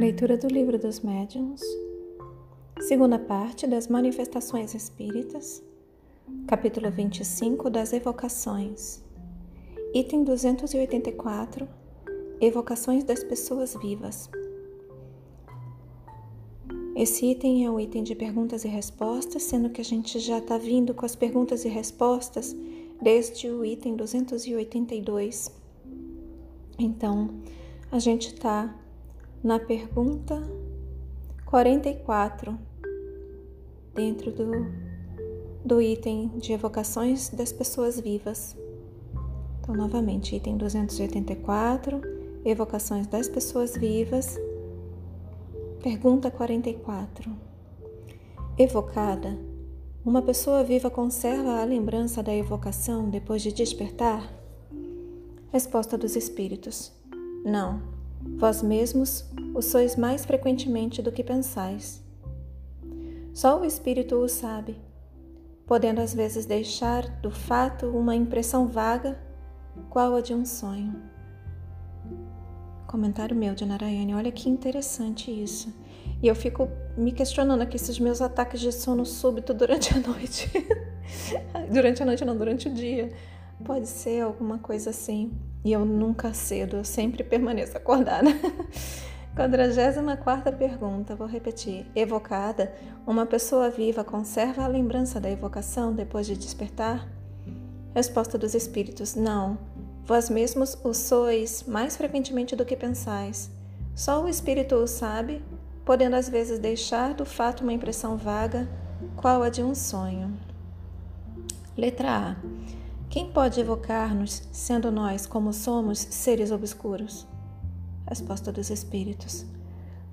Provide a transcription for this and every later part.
Leitura do Livro dos Médiuns, segunda parte das Manifestações Espíritas, capítulo 25 das Evocações, item 284 Evocações das Pessoas Vivas. Esse item é o item de perguntas e respostas, sendo que a gente já está vindo com as perguntas e respostas desde o item 282. Então, a gente está na pergunta 44, dentro do, do item de evocações das pessoas vivas. Então, novamente, item 284, evocações das pessoas vivas. Pergunta 44. Evocada, uma pessoa viva conserva a lembrança da evocação depois de despertar? Resposta dos Espíritos: Não. Vós mesmos o sois mais frequentemente do que pensais. Só o espírito o sabe, podendo às vezes deixar do fato uma impressão vaga, qual a de um sonho. Comentário meu de Narayane, olha que interessante isso. E eu fico me questionando aqui esses meus ataques de sono súbito durante a noite. durante a noite, não, durante o dia. Pode ser alguma coisa assim. E eu nunca cedo, eu sempre permaneço acordada. 44 pergunta, vou repetir. Evocada, uma pessoa viva conserva a lembrança da evocação depois de despertar? Resposta dos espíritos: Não. Vós mesmos o sois mais frequentemente do que pensais. Só o espírito o sabe, podendo às vezes deixar do fato uma impressão vaga, qual a de um sonho. Letra A. Quem pode evocar-nos, sendo nós, como somos, seres obscuros? Resposta dos Espíritos.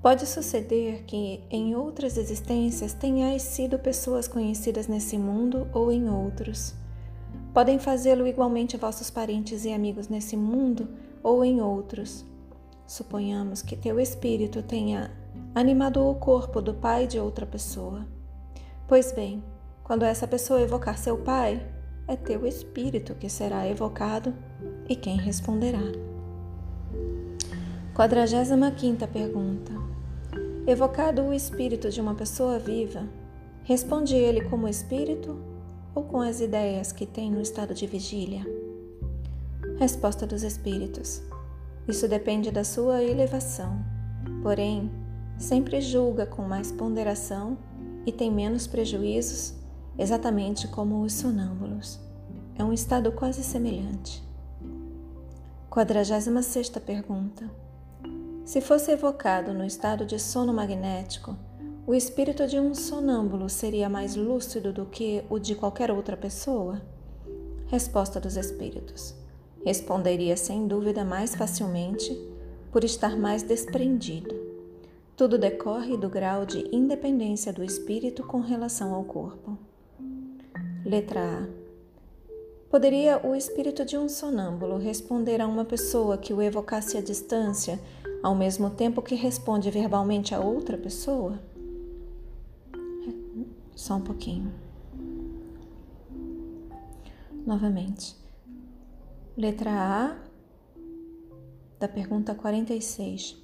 Pode suceder que em outras existências tenhais sido pessoas conhecidas nesse mundo ou em outros. Podem fazê-lo igualmente vossos parentes e amigos nesse mundo ou em outros. Suponhamos que teu espírito tenha animado o corpo do pai de outra pessoa. Pois bem, quando essa pessoa evocar seu pai, é teu espírito que será evocado e quem responderá. 45 pergunta. Evocado o espírito de uma pessoa viva, responde ele como espírito ou com as ideias que tem no estado de vigília? Resposta dos espíritos. Isso depende da sua elevação. Porém, sempre julga com mais ponderação e tem menos prejuízos exatamente como os sonâmbulos. É um estado quase semelhante. 46 pergunta. Se fosse evocado no estado de sono magnético, o espírito de um sonâmbulo seria mais lúcido do que o de qualquer outra pessoa? Resposta dos espíritos. Responderia sem dúvida mais facilmente por estar mais desprendido. Tudo decorre do grau de independência do espírito com relação ao corpo. Letra A. Poderia o espírito de um sonâmbulo responder a uma pessoa que o evocasse à distância, ao mesmo tempo que responde verbalmente a outra pessoa? Só um pouquinho. Novamente. Letra A da pergunta 46.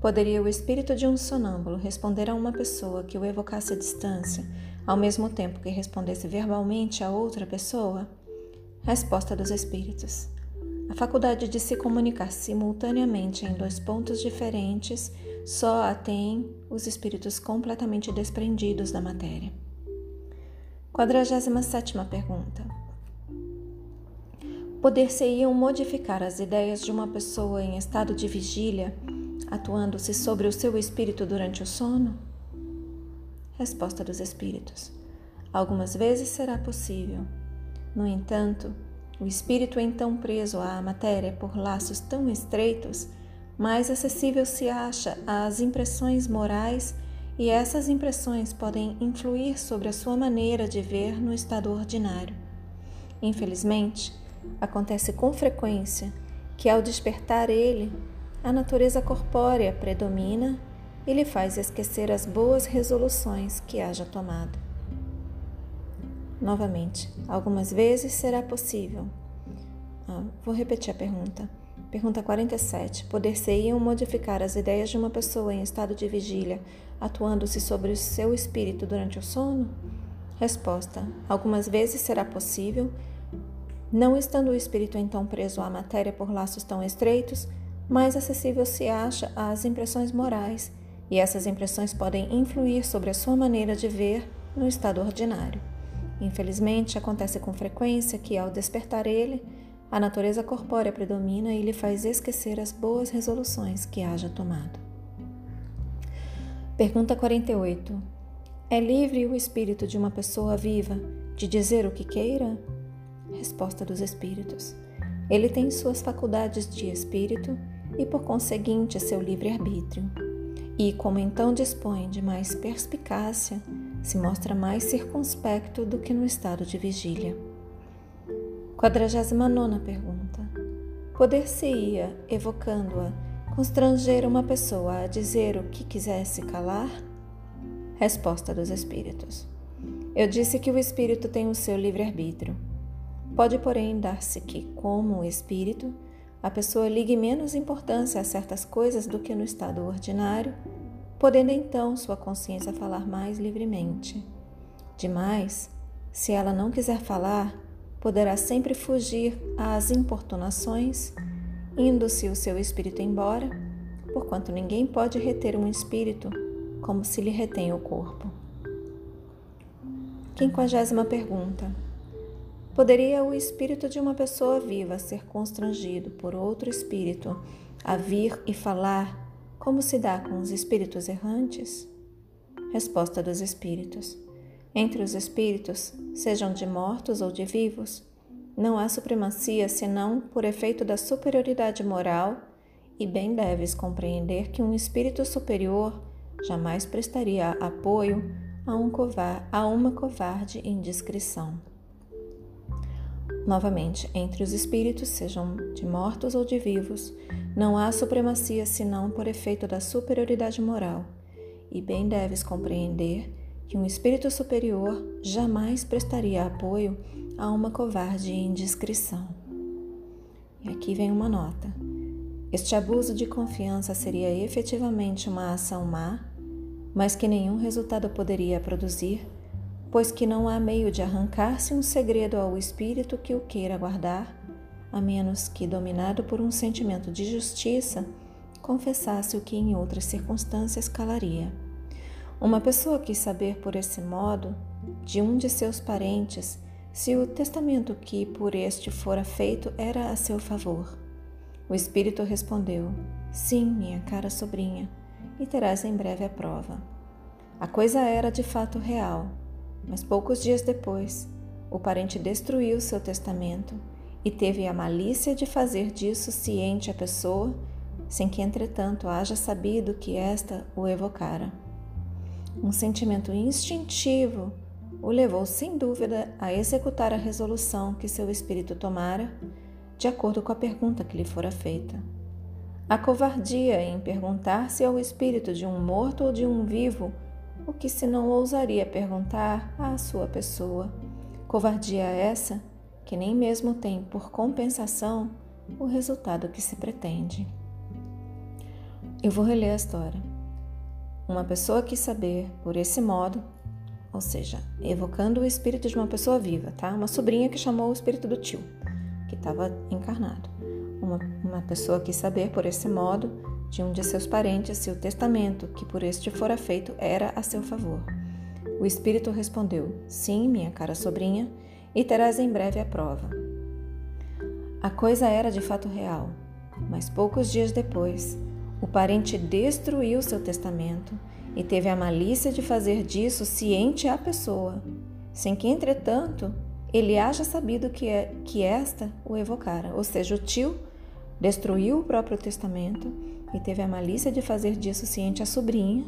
Poderia o espírito de um sonâmbulo responder a uma pessoa que o evocasse à distância, ao mesmo tempo que respondesse verbalmente a outra pessoa? Resposta dos Espíritos. A faculdade de se comunicar simultaneamente em dois pontos diferentes só a têm os espíritos completamente desprendidos da matéria. 47 pergunta. Poder-se-iam modificar as ideias de uma pessoa em estado de vigília, atuando-se sobre o seu espírito durante o sono? Resposta dos Espíritos: Algumas vezes será possível. No entanto, o espírito então preso à matéria por laços tão estreitos, mais acessível se acha às impressões morais e essas impressões podem influir sobre a sua maneira de ver no estado ordinário. Infelizmente, acontece com frequência que ao despertar ele, a natureza corpórea predomina e lhe faz esquecer as boas resoluções que haja tomado. Novamente, algumas vezes será possível. Ah, vou repetir a pergunta. Pergunta 47. Poder-se-iam modificar as ideias de uma pessoa em estado de vigília, atuando-se sobre o seu espírito durante o sono? Resposta: Algumas vezes será possível, não estando o espírito então preso à matéria por laços tão estreitos, mais acessível se acha às impressões morais, e essas impressões podem influir sobre a sua maneira de ver no estado ordinário. Infelizmente, acontece com frequência que, ao despertar ele, a natureza corpórea predomina e lhe faz esquecer as boas resoluções que haja tomado. Pergunta 48. É livre o espírito de uma pessoa viva de dizer o que queira? Resposta dos espíritos. Ele tem suas faculdades de espírito e, por conseguinte, seu livre-arbítrio. E, como então dispõe de mais perspicácia, se mostra mais circunspecto do que no estado de vigília. 49 pergunta: Poder-se-ia, evocando-a, constranger uma pessoa a dizer o que quisesse calar? Resposta dos Espíritos: Eu disse que o Espírito tem o seu livre-arbítrio. Pode, porém, dar-se que, como espírito, a pessoa ligue menos importância a certas coisas do que no estado ordinário podendo então sua consciência falar mais livremente. Demais, se ela não quiser falar, poderá sempre fugir às importunações, indo-se o seu espírito embora, porquanto ninguém pode reter um espírito como se lhe retém o corpo. Quinquagésima pergunta. Poderia o espírito de uma pessoa viva ser constrangido por outro espírito a vir e falar como se dá com os espíritos errantes? Resposta dos espíritos: Entre os espíritos, sejam de mortos ou de vivos, não há supremacia senão por efeito da superioridade moral, e bem deves compreender que um espírito superior jamais prestaria apoio a, um covar, a uma covarde indiscrição. Novamente, entre os espíritos, sejam de mortos ou de vivos, não há supremacia senão por efeito da superioridade moral, e bem deves compreender que um espírito superior jamais prestaria apoio a uma covarde indiscrição. E aqui vem uma nota. Este abuso de confiança seria efetivamente uma ação má, mas que nenhum resultado poderia produzir, pois que não há meio de arrancar-se um segredo ao espírito que o queira guardar a menos que, dominado por um sentimento de justiça, confessasse o que em outras circunstâncias calaria. Uma pessoa quis saber por esse modo de um de seus parentes se o testamento que por este fora feito era a seu favor. O espírito respondeu: Sim, minha cara sobrinha, e terás em breve a prova. A coisa era de fato real, mas poucos dias depois, o parente destruiu seu testamento e teve a malícia de fazer disso ciente a pessoa, sem que, entretanto, haja sabido que esta o evocara. Um sentimento instintivo o levou, sem dúvida, a executar a resolução que seu espírito tomara, de acordo com a pergunta que lhe fora feita. A covardia em perguntar-se ao espírito de um morto ou de um vivo o que se não ousaria perguntar à sua pessoa. Covardia essa que nem mesmo tem por compensação o resultado que se pretende. Eu vou reler a história. Uma pessoa quis saber, por esse modo, ou seja, evocando o espírito de uma pessoa viva, tá? Uma sobrinha que chamou o espírito do tio, que estava encarnado. Uma, uma pessoa quis saber, por esse modo, de um de seus parentes se o testamento que por este fora feito era a seu favor. O espírito respondeu: Sim, minha cara sobrinha, e terás em breve a prova. A coisa era de fato real, mas poucos dias depois, o parente destruiu seu testamento e teve a malícia de fazer disso ciente à pessoa, sem que, entretanto, ele haja sabido que, é, que esta o evocara, ou seja, o tio destruiu o próprio testamento e teve a malícia de fazer disso ciente à sobrinha,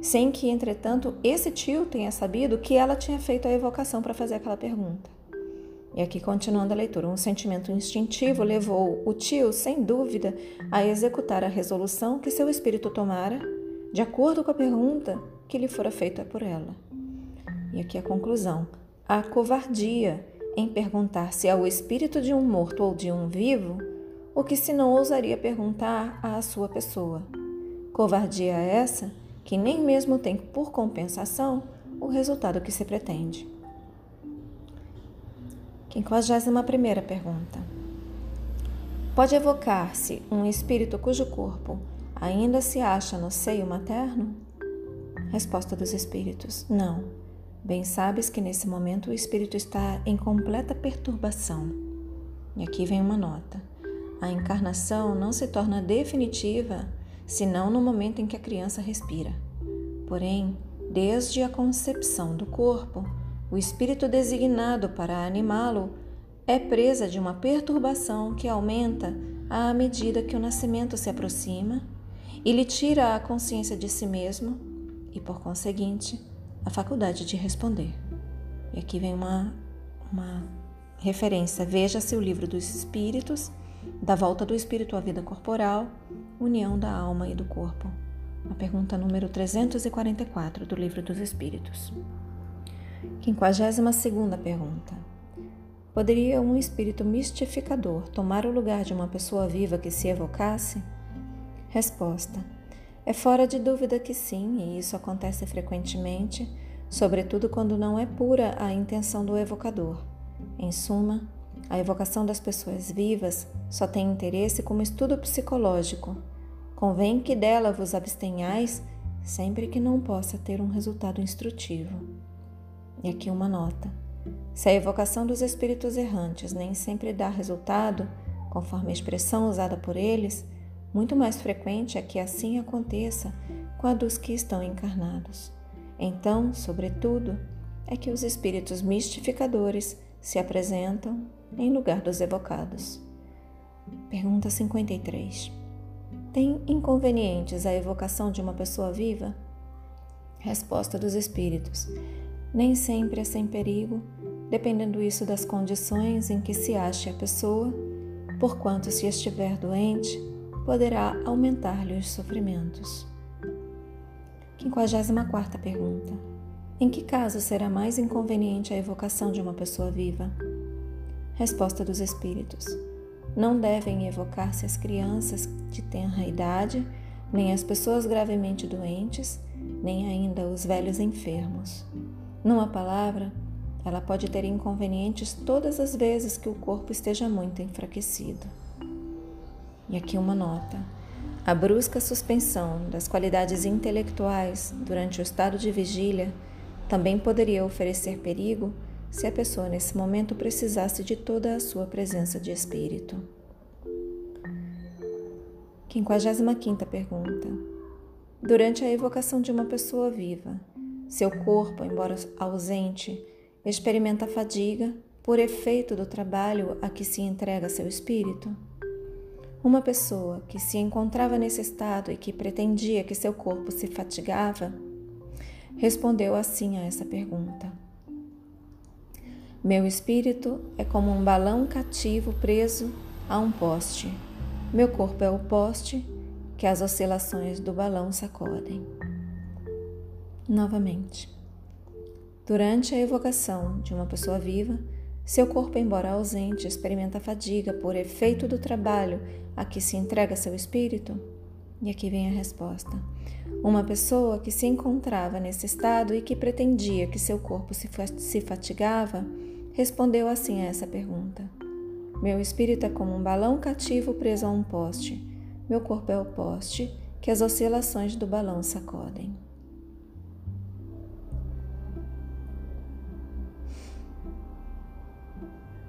sem que, entretanto, esse tio tenha sabido que ela tinha feito a evocação para fazer aquela pergunta. E aqui, continuando a leitura, um sentimento instintivo levou o tio, sem dúvida, a executar a resolução que seu espírito tomara, de acordo com a pergunta que lhe fora feita por ela. E aqui a conclusão: a covardia em perguntar se ao espírito de um morto ou de um vivo o que se não ousaria perguntar à sua pessoa. Covardia essa que nem mesmo tem por compensação o resultado que se pretende. 51 primeira pergunta. Pode evocar-se um espírito cujo corpo ainda se acha no seio materno? Resposta dos espíritos: Não. Bem sabes que nesse momento o espírito está em completa perturbação. E aqui vem uma nota. A encarnação não se torna definitiva senão no momento em que a criança respira. Porém, desde a concepção do corpo, o espírito designado para animá-lo é presa de uma perturbação que aumenta à medida que o nascimento se aproxima e lhe tira a consciência de si mesmo e, por conseguinte, a faculdade de responder. E aqui vem uma, uma referência. Veja-se o livro dos Espíritos, da volta do espírito à vida corporal, união da alma e do corpo. A pergunta número 344 do livro dos Espíritos. 52 pergunta. Poderia um espírito mistificador tomar o lugar de uma pessoa viva que se evocasse? Resposta: É fora de dúvida que sim, e isso acontece frequentemente, sobretudo quando não é pura a intenção do evocador. Em suma, a evocação das pessoas vivas só tem interesse como estudo psicológico. Convém que dela vos abstenhais sempre que não possa ter um resultado instrutivo. E aqui uma nota. Se a evocação dos espíritos errantes nem sempre dá resultado, conforme a expressão usada por eles, muito mais frequente é que assim aconteça com a dos que estão encarnados. Então, sobretudo, é que os espíritos mistificadores se apresentam em lugar dos evocados. Pergunta 53. Tem inconvenientes a evocação de uma pessoa viva? Resposta dos espíritos. Nem sempre é sem perigo, dependendo isso das condições em que se ache a pessoa, porquanto se estiver doente, poderá aumentar-lhe os sofrimentos. 54 pergunta. Em que caso será mais inconveniente a evocação de uma pessoa viva? Resposta dos Espíritos. Não devem evocar-se as crianças de tenra idade, nem as pessoas gravemente doentes, nem ainda os velhos enfermos. Numa palavra, ela pode ter inconvenientes todas as vezes que o corpo esteja muito enfraquecido. E aqui uma nota. A brusca suspensão das qualidades intelectuais durante o estado de vigília também poderia oferecer perigo se a pessoa nesse momento precisasse de toda a sua presença de espírito. 55 pergunta. Durante a evocação de uma pessoa viva, seu corpo, embora ausente, experimenta fadiga por efeito do trabalho a que se entrega seu espírito? Uma pessoa que se encontrava nesse estado e que pretendia que seu corpo se fatigava, respondeu assim a essa pergunta: Meu espírito é como um balão cativo preso a um poste. Meu corpo é o poste que as oscilações do balão sacodem novamente. Durante a evocação de uma pessoa viva, seu corpo, embora ausente, experimenta fadiga por efeito do trabalho a que se entrega seu espírito? E aqui vem a resposta. Uma pessoa que se encontrava nesse estado e que pretendia que seu corpo se fatigava, respondeu assim a essa pergunta: Meu espírito é como um balão cativo preso a um poste. Meu corpo é o poste que as oscilações do balão sacodem.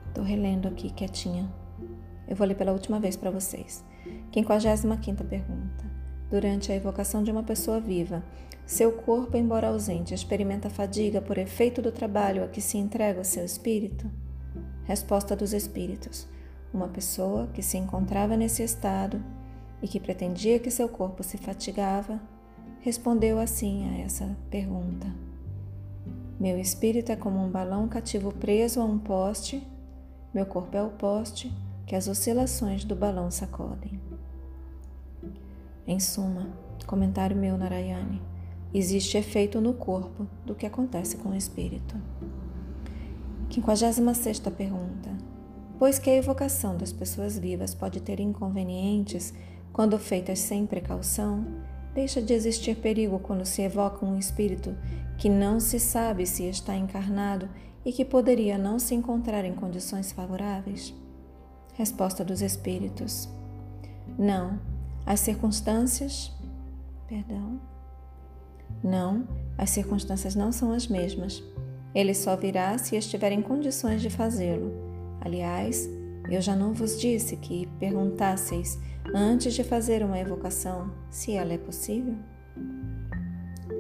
Estou relendo aqui quietinha. Eu vou ler pela última vez para vocês. 55 pergunta. Durante a evocação de uma pessoa viva, seu corpo, embora ausente, experimenta fadiga por efeito do trabalho a que se entrega o seu espírito? Resposta dos espíritos. Uma pessoa que se encontrava nesse estado e que pretendia que seu corpo se fatigava, respondeu assim a essa pergunta: Meu espírito é como um balão cativo preso a um poste meu corpo é o poste que as oscilações do balão sacodem. Em suma, comentário meu Narayane, existe efeito no corpo do que acontece com o espírito. 56 pergunta. Pois que a evocação das pessoas vivas pode ter inconvenientes quando feitas sem precaução, deixa de existir perigo quando se evoca um espírito que não se sabe se está encarnado e que poderia não se encontrar em condições favoráveis? Resposta dos espíritos: Não. As circunstâncias. Perdão. Não, as circunstâncias não são as mesmas. Ele só virá se estiver em condições de fazê-lo. Aliás, eu já não vos disse que perguntasseis antes de fazer uma evocação se ela é possível?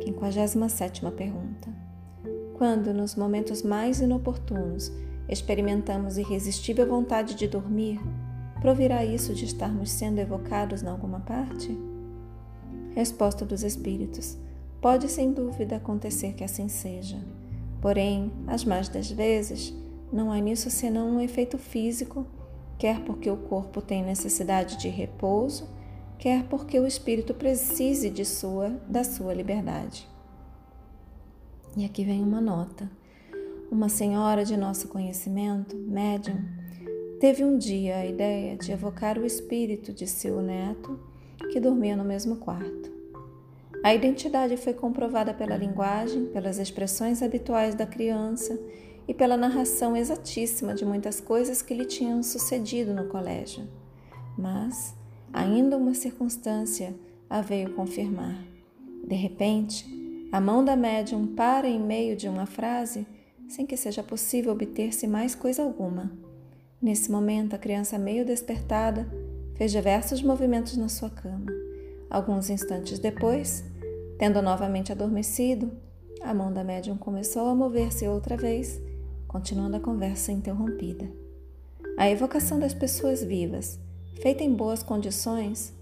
57 pergunta. Quando, nos momentos mais inoportunos, experimentamos irresistível vontade de dormir, provirá isso de estarmos sendo evocados em alguma parte? Resposta dos Espíritos. Pode sem dúvida acontecer que assim seja. Porém, as mais das vezes, não há nisso senão um efeito físico, quer porque o corpo tem necessidade de repouso, quer porque o espírito precise de sua, da sua liberdade. E aqui vem uma nota. Uma senhora de nosso conhecimento, médium, teve um dia a ideia de evocar o espírito de seu neto que dormia no mesmo quarto. A identidade foi comprovada pela linguagem, pelas expressões habituais da criança e pela narração exatíssima de muitas coisas que lhe tinham sucedido no colégio. Mas ainda uma circunstância a veio confirmar. De repente, a mão da médium para em meio de uma frase sem que seja possível obter-se mais coisa alguma. Nesse momento, a criança, meio despertada, fez diversos movimentos na sua cama. Alguns instantes depois, Tendo novamente adormecido, a mão da médium começou a mover-se outra vez, continuando a conversa interrompida. A evocação das pessoas vivas, feita em boas condições,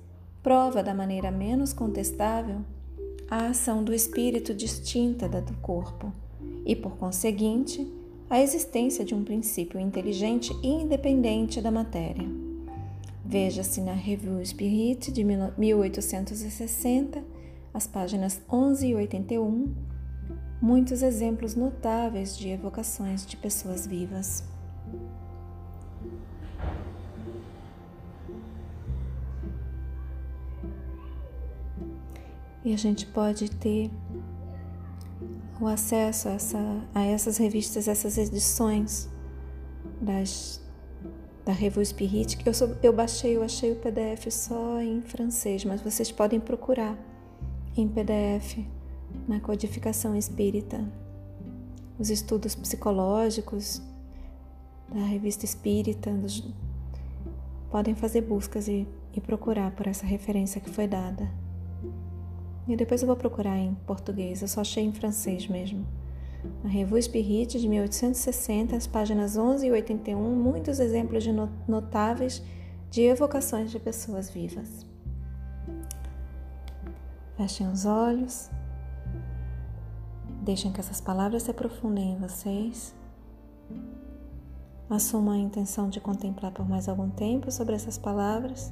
prova da maneira menos contestável a ação do espírito distinta da do corpo e, por conseguinte, a existência de um princípio inteligente e independente da matéria. Veja-se na Revue Spirit de 1860 as páginas 11 e 81, muitos exemplos notáveis de evocações de pessoas vivas. E a gente pode ter o acesso a, essa, a essas revistas, essas edições das, da Revue Spirit, que eu, sou, eu baixei, eu achei o PDF só em francês, mas vocês podem procurar em PDF na codificação espírita, os estudos psicológicos da revista espírita, dos, podem fazer buscas e, e procurar por essa referência que foi dada. E depois eu vou procurar em português, eu só achei em francês mesmo. Na Revue Spirit de 1860, as páginas 11 e 81, muitos exemplos de notáveis de evocações de pessoas vivas. Fechem os olhos. Deixem que essas palavras se aprofundem em vocês. Assumam a intenção de contemplar por mais algum tempo sobre essas palavras.